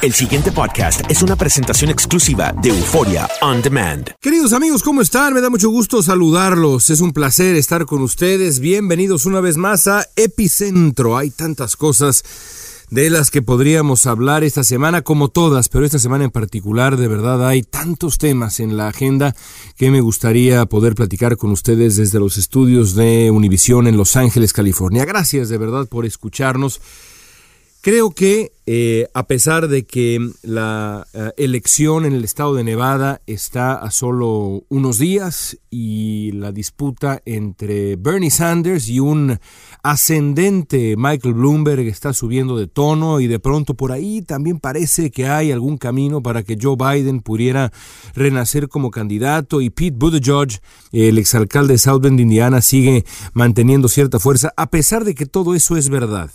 El siguiente podcast es una presentación exclusiva de Euforia On Demand. Queridos amigos, ¿cómo están? Me da mucho gusto saludarlos. Es un placer estar con ustedes. Bienvenidos una vez más a Epicentro. Hay tantas cosas de las que podríamos hablar esta semana, como todas, pero esta semana en particular, de verdad, hay tantos temas en la agenda que me gustaría poder platicar con ustedes desde los estudios de Univisión en Los Ángeles, California. Gracias de verdad por escucharnos. Creo que eh, a pesar de que la eh, elección en el estado de Nevada está a solo unos días y la disputa entre Bernie Sanders y un ascendente Michael Bloomberg está subiendo de tono y de pronto por ahí también parece que hay algún camino para que Joe Biden pudiera renacer como candidato y Pete Buttigieg, el exalcalde de South Bend, Indiana, sigue manteniendo cierta fuerza a pesar de que todo eso es verdad.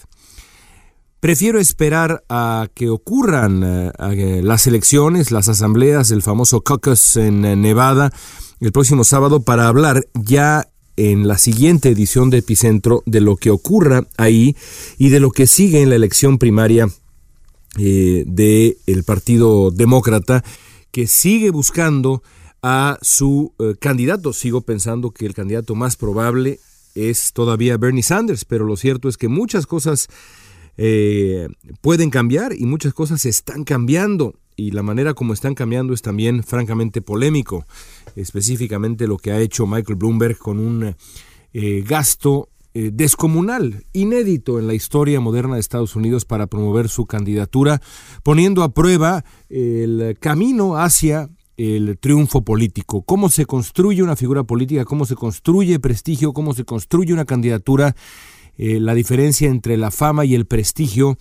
Prefiero esperar a que ocurran eh, las elecciones, las asambleas, el famoso caucus en eh, Nevada el próximo sábado para hablar ya en la siguiente edición de Epicentro de lo que ocurra ahí y de lo que sigue en la elección primaria eh, del Partido Demócrata que sigue buscando a su eh, candidato. Sigo pensando que el candidato más probable es todavía Bernie Sanders, pero lo cierto es que muchas cosas eh, pueden cambiar y muchas cosas están cambiando. Y la manera como están cambiando es también francamente polémico, específicamente lo que ha hecho Michael Bloomberg con un eh, gasto eh, descomunal, inédito en la historia moderna de Estados Unidos para promover su candidatura, poniendo a prueba el camino hacia el triunfo político, cómo se construye una figura política, cómo se construye prestigio, cómo se construye una candidatura eh, la diferencia entre la fama y el prestigio.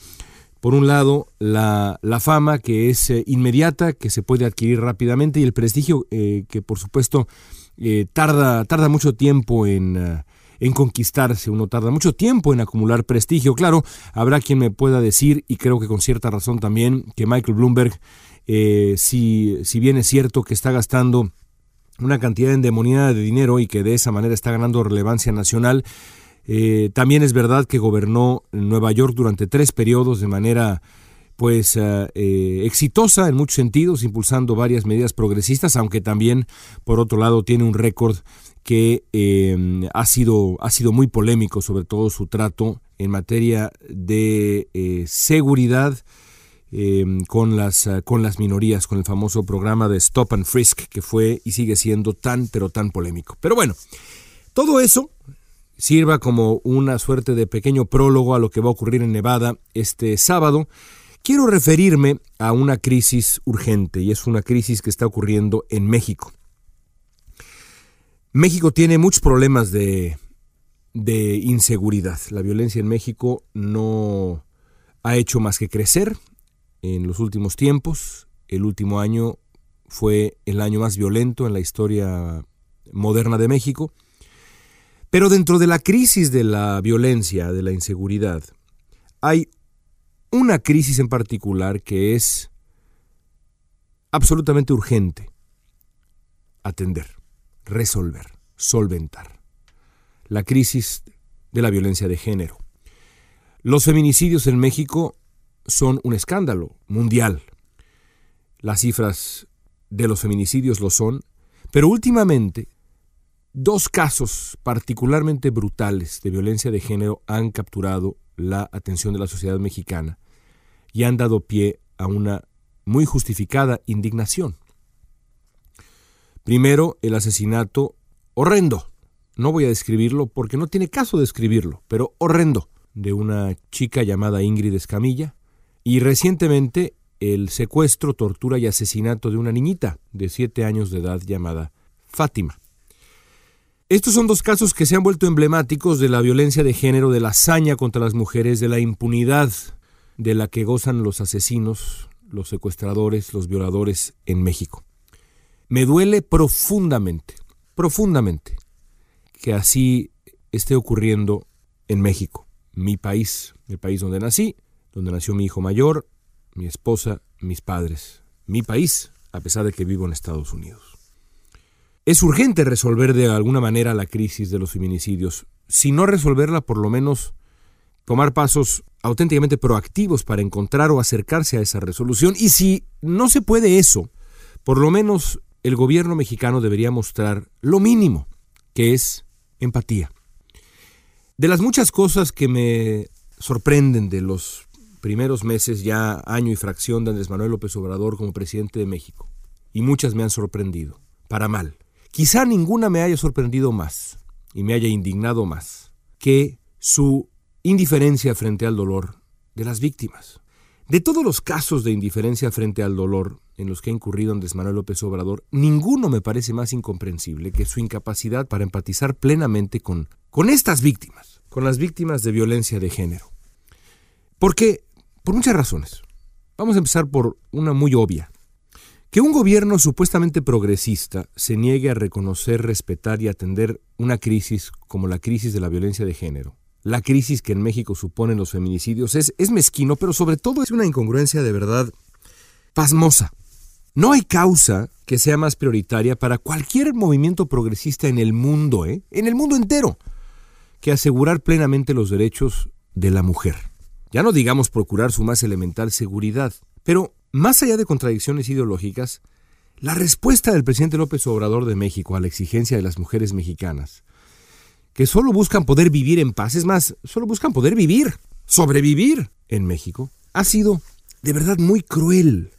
Por un lado, la, la fama que es eh, inmediata, que se puede adquirir rápidamente, y el prestigio eh, que por supuesto tarda, tarda mucho tiempo en, en conquistarse, uno tarda mucho tiempo en acumular prestigio. Claro, habrá quien me pueda decir, y creo que con cierta razón también, que Michael Bloomberg, si, si bien es cierto que está gastando una cantidad endemoniada de dinero y que de esa manera está ganando relevancia nacional, eh, también es verdad que gobernó Nueva York durante tres periodos de manera pues uh, eh, exitosa en muchos sentidos, impulsando varias medidas progresistas, aunque también por otro lado tiene un récord que eh, ha, sido, ha sido muy polémico, sobre todo su trato en materia de eh, seguridad con, las, con las minorías, con el famoso programa de Stop and Frisk, que fue y sigue siendo tan, pero tan polémico. Pero bueno, todo eso sirva como una suerte de pequeño prólogo a lo que va a ocurrir en Nevada este sábado, quiero referirme a una crisis urgente y es una crisis que está ocurriendo en México. México tiene muchos problemas de, de inseguridad. La violencia en México no ha hecho más que crecer en los últimos tiempos. El último año fue el año más violento en la historia moderna de México. Pero dentro de la crisis de la violencia, de la inseguridad, hay una crisis en particular que es absolutamente urgente atender, resolver, solventar. La crisis de la violencia de género. Los feminicidios en México son un escándalo mundial. Las cifras de los feminicidios lo son, pero últimamente dos casos particularmente brutales de violencia de género han capturado la atención de la sociedad mexicana y han dado pie a una muy justificada indignación. Primero, el asesinato horrendo. No voy a describirlo porque no tiene caso describirlo, pero horrendo, de una chica llamada Ingrid Escamilla. Y recientemente el secuestro, tortura y asesinato de una niñita de siete años de edad llamada Fátima. Estos son dos casos que se han vuelto emblemáticos de la violencia de género, de la hazaña contra las mujeres, de la impunidad de la que gozan los asesinos, los secuestradores, los violadores en México. Me duele profundamente, profundamente, que así esté ocurriendo en México, mi país, el país donde nací, donde nació mi hijo mayor, mi esposa, mis padres, mi país, a pesar de que vivo en Estados Unidos. Es urgente resolver de alguna manera la crisis de los feminicidios, si no resolverla, por lo menos tomar pasos auténticamente proactivos para encontrar o acercarse a esa resolución. Y si no se puede eso, por lo menos el gobierno mexicano debería mostrar lo mínimo, que es empatía. De las muchas cosas que me sorprenden de los primeros meses, ya año y fracción de Andrés Manuel López Obrador como presidente de México, y muchas me han sorprendido, para mal. Quizá ninguna me haya sorprendido más y me haya indignado más que su indiferencia frente al dolor de las víctimas. De todos los casos de indiferencia frente al dolor en los que ha incurrido Andrés Manuel López Obrador, ninguno me parece más incomprensible que su incapacidad para empatizar plenamente con, con estas víctimas, con las víctimas de violencia de género. Porque, por muchas razones. Vamos a empezar por una muy obvia. Que un gobierno supuestamente progresista se niegue a reconocer, respetar y atender una crisis como la crisis de la violencia de género la crisis que en México suponen los feminicidios es, es mezquino, pero sobre todo es una incongruencia de verdad pasmosa. No hay causa que sea más prioritaria para cualquier movimiento progresista en el mundo, ¿eh? en el mundo entero, que asegurar plenamente los derechos de la mujer. Ya no digamos procurar su más elemental seguridad, pero más allá de contradicciones ideológicas, la respuesta del presidente López Obrador de México a la exigencia de las mujeres mexicanas que solo buscan poder vivir en paz, es más, solo buscan poder vivir, sobrevivir en México, ha sido de verdad muy cruel.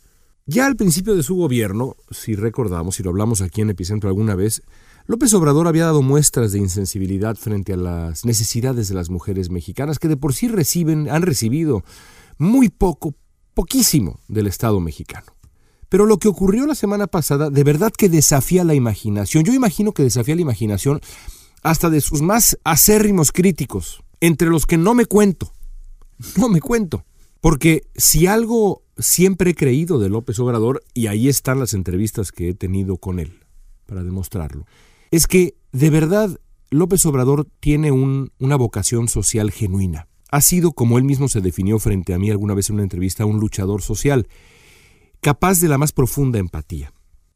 Ya al principio de su gobierno, si recordamos, si lo hablamos aquí en Epicentro alguna vez, López Obrador había dado muestras de insensibilidad frente a las necesidades de las mujeres mexicanas que de por sí reciben, han recibido muy poco, poquísimo del Estado mexicano. Pero lo que ocurrió la semana pasada de verdad que desafía la imaginación. Yo imagino que desafía la imaginación hasta de sus más acérrimos críticos, entre los que no me cuento, no me cuento. Porque si algo siempre he creído de López Obrador, y ahí están las entrevistas que he tenido con él para demostrarlo, es que de verdad López Obrador tiene una vocación social genuina. Ha sido, como él mismo se definió frente a mí alguna vez en una entrevista, un luchador social, capaz de la más profunda empatía.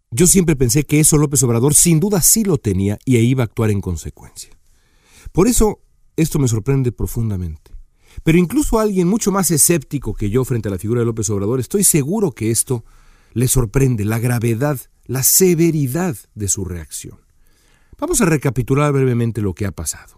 Yo siempre pensé que eso López Obrador sin duda sí lo tenía y iba a actuar en consecuencia. Por eso esto me sorprende profundamente. Pero incluso a alguien mucho más escéptico que yo frente a la figura de López Obrador, estoy seguro que esto le sorprende, la gravedad, la severidad de su reacción. Vamos a recapitular brevemente lo que ha pasado.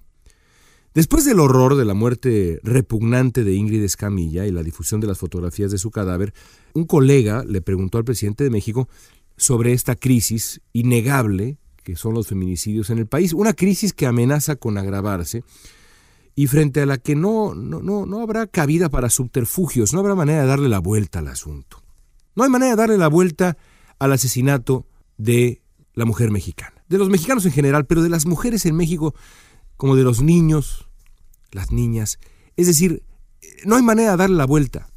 Después del horror de la muerte repugnante de Ingrid Escamilla y la difusión de las fotografías de su cadáver, un colega le preguntó al presidente de México sobre esta crisis innegable que son los feminicidios en el país, una crisis que amenaza con agravarse y frente a la que no, no, no, no habrá cabida para subterfugios, no habrá manera de darle la vuelta al asunto. No hay manera de darle la vuelta al asesinato de la mujer mexicana, de los mexicanos en general, pero de las mujeres en México como de los niños, las niñas. Es decir, no hay manera de darle la vuelta.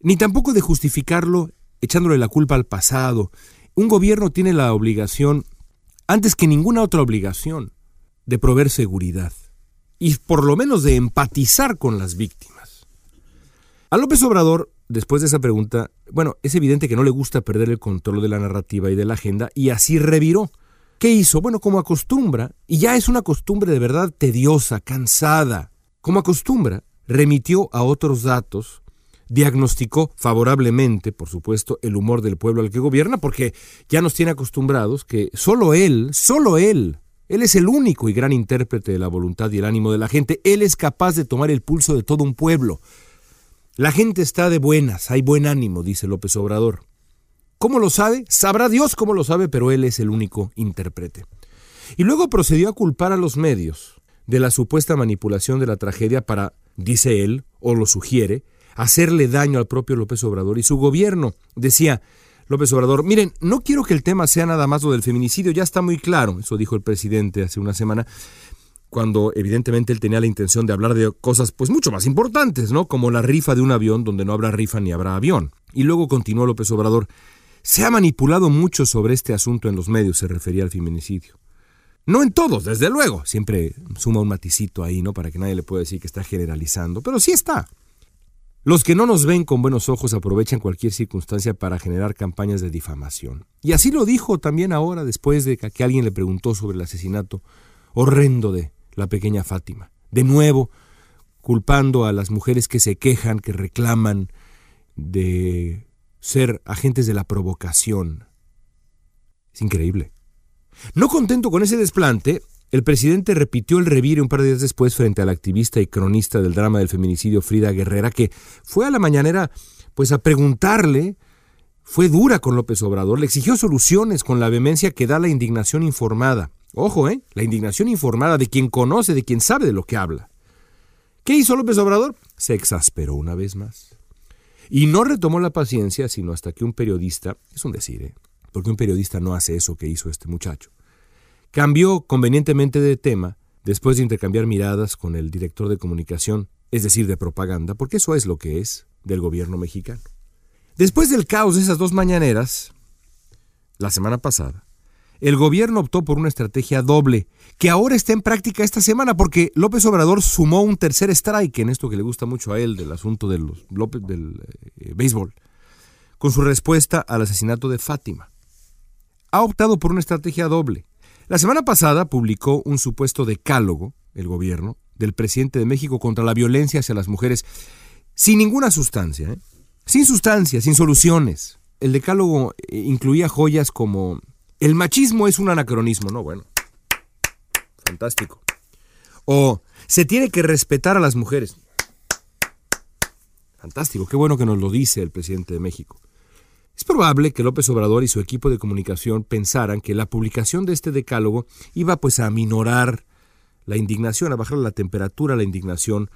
ni tampoco de justificarlo echándole la culpa al pasado. Un gobierno tiene la obligación, antes que ninguna otra obligación, de proveer seguridad y por lo menos de empatizar con las víctimas. A López Obrador, después de esa pregunta, bueno, es evidente que no le gusta perder el control de la narrativa y de la agenda y así reviró. ¿Qué hizo? Bueno, como acostumbra, y ya es una costumbre de verdad tediosa, cansada, como acostumbra, remitió a otros datos, diagnosticó favorablemente, por supuesto, el humor del pueblo al que gobierna, porque ya nos tiene acostumbrados que solo él, solo él, él es el único y gran intérprete de la voluntad y el ánimo de la gente, él es capaz de tomar el pulso de todo un pueblo. La gente está de buenas, hay buen ánimo, dice López Obrador. ¿Cómo lo sabe? Sabrá Dios cómo lo sabe, pero él es el único intérprete. Y luego procedió a culpar a los medios de la supuesta manipulación de la tragedia para, dice él, o lo sugiere, hacerle daño al propio López Obrador y su gobierno. Decía López Obrador, miren, no quiero que el tema sea nada más lo del feminicidio, ya está muy claro, eso dijo el presidente hace una semana, cuando evidentemente él tenía la intención de hablar de cosas pues mucho más importantes, ¿no? Como la rifa de un avión donde no habrá rifa ni habrá avión. Y luego continuó López Obrador, se ha manipulado mucho sobre este asunto en los medios, se refería al feminicidio. No en todos, desde luego. Siempre suma un maticito ahí, ¿no? Para que nadie le pueda decir que está generalizando, pero sí está. Los que no nos ven con buenos ojos aprovechan cualquier circunstancia para generar campañas de difamación. Y así lo dijo también ahora, después de que alguien le preguntó sobre el asesinato horrendo de la pequeña Fátima. De nuevo, culpando a las mujeres que se quejan, que reclaman de ser agentes de la provocación. Es increíble. No contento con ese desplante, el presidente repitió el revire un par de días después frente a la activista y cronista del drama del feminicidio Frida Guerrera, que fue a la mañanera pues a preguntarle, fue dura con López Obrador, le exigió soluciones con la vehemencia que da la indignación informada. Ojo, ¿eh? La indignación informada de quien conoce, de quien sabe de lo que habla. ¿Qué hizo López Obrador? Se exasperó una vez más. Y no retomó la paciencia sino hasta que un periodista, es un decir, ¿eh? porque un periodista no hace eso que hizo este muchacho, cambió convenientemente de tema después de intercambiar miradas con el director de comunicación, es decir, de propaganda, porque eso es lo que es del gobierno mexicano. Después del caos de esas dos mañaneras, la semana pasada, el gobierno optó por una estrategia doble, que ahora está en práctica esta semana, porque López Obrador sumó un tercer strike en esto que le gusta mucho a él, del asunto del, del eh, béisbol, con su respuesta al asesinato de Fátima. Ha optado por una estrategia doble. La semana pasada publicó un supuesto decálogo, el gobierno, del presidente de México contra la violencia hacia las mujeres, sin ninguna sustancia, ¿eh? sin sustancia, sin soluciones. El decálogo eh, incluía joyas como el machismo es un anacronismo, ¿no? Bueno, fantástico. O se tiene que respetar a las mujeres. Fantástico, qué bueno que nos lo dice el presidente de México. Es probable que López Obrador y su equipo de comunicación pensaran que la publicación de este decálogo iba pues a aminorar la indignación, a bajar la temperatura, la indignación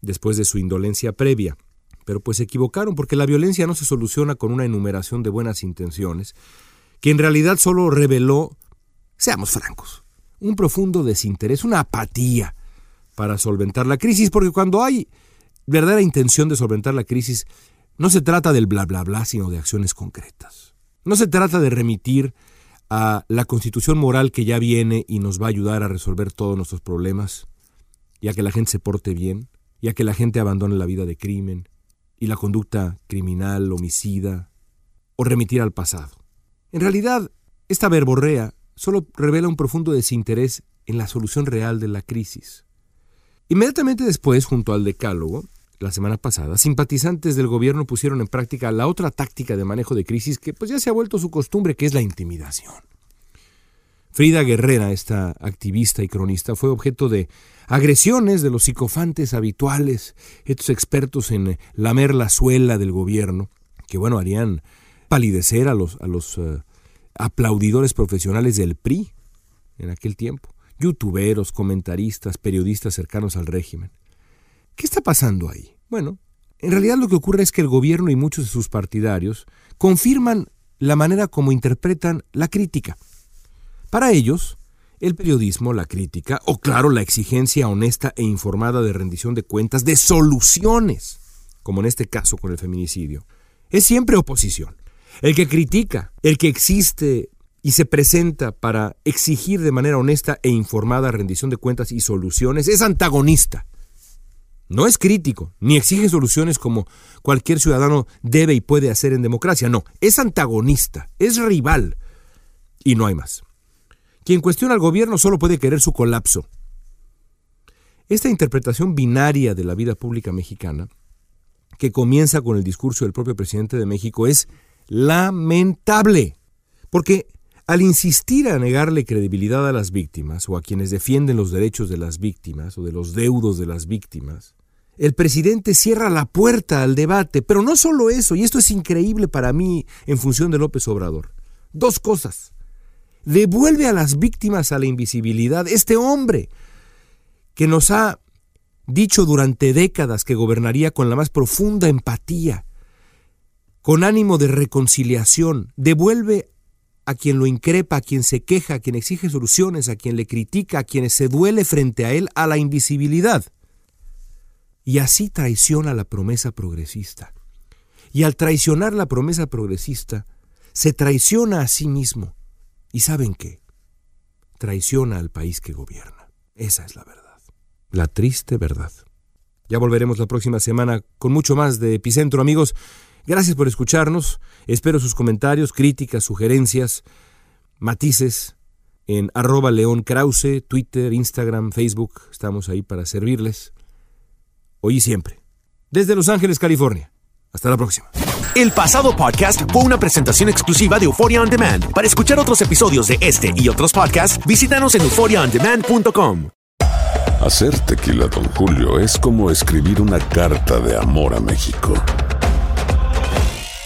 después de su indolencia previa. Pero pues se equivocaron porque la violencia no se soluciona con una enumeración de buenas intenciones, que en realidad solo reveló, seamos francos, un profundo desinterés, una apatía para solventar la crisis, porque cuando hay verdadera intención de solventar la crisis, no se trata del bla bla bla, sino de acciones concretas. No se trata de remitir a la constitución moral que ya viene y nos va a ayudar a resolver todos nuestros problemas, y a que la gente se porte bien, y a que la gente abandone la vida de crimen y la conducta criminal, homicida, o remitir al pasado. En realidad, esta verborrea solo revela un profundo desinterés en la solución real de la crisis. Inmediatamente después, junto al Decálogo, la semana pasada, simpatizantes del gobierno pusieron en práctica la otra táctica de manejo de crisis que pues ya se ha vuelto su costumbre, que es la intimidación. Frida Guerrera, esta activista y cronista, fue objeto de agresiones de los psicofantes habituales, estos expertos en lamer la suela del gobierno, que bueno, harían palidecer a los, a los eh, aplaudidores profesionales del PRI en aquel tiempo, youtuberos, comentaristas, periodistas cercanos al régimen. ¿Qué está pasando ahí? Bueno, en realidad lo que ocurre es que el gobierno y muchos de sus partidarios confirman la manera como interpretan la crítica. Para ellos, el periodismo, la crítica, o claro, la exigencia honesta e informada de rendición de cuentas, de soluciones como en este caso con el feminicidio, es siempre oposición. El que critica, el que existe y se presenta para exigir de manera honesta e informada rendición de cuentas y soluciones, es antagonista. No es crítico, ni exige soluciones como cualquier ciudadano debe y puede hacer en democracia. No, es antagonista, es rival. Y no hay más. Quien cuestiona al gobierno solo puede querer su colapso. Esta interpretación binaria de la vida pública mexicana, que comienza con el discurso del propio presidente de México, es lamentable. Porque al insistir a negarle credibilidad a las víctimas o a quienes defienden los derechos de las víctimas o de los deudos de las víctimas, el presidente cierra la puerta al debate. Pero no solo eso, y esto es increíble para mí en función de López Obrador. Dos cosas. Devuelve a las víctimas a la invisibilidad. Este hombre que nos ha dicho durante décadas que gobernaría con la más profunda empatía, con ánimo de reconciliación, devuelve a quien lo increpa, a quien se queja, a quien exige soluciones, a quien le critica, a quien se duele frente a él, a la invisibilidad. Y así traiciona la promesa progresista. Y al traicionar la promesa progresista, se traiciona a sí mismo. ¿Y saben qué? Traiciona al país que gobierna. Esa es la verdad. La triste verdad. Ya volveremos la próxima semana con mucho más de Epicentro, amigos. Gracias por escucharnos. Espero sus comentarios, críticas, sugerencias, matices en arroba León Krause, Twitter, Instagram, Facebook. Estamos ahí para servirles. Hoy y siempre. Desde Los Ángeles, California. Hasta la próxima. El pasado podcast fue una presentación exclusiva de Euphoria On Demand. Para escuchar otros episodios de este y otros podcasts, visítanos en euphoriaondemand.com. Hacer tequila, Don Julio, es como escribir una carta de amor a México.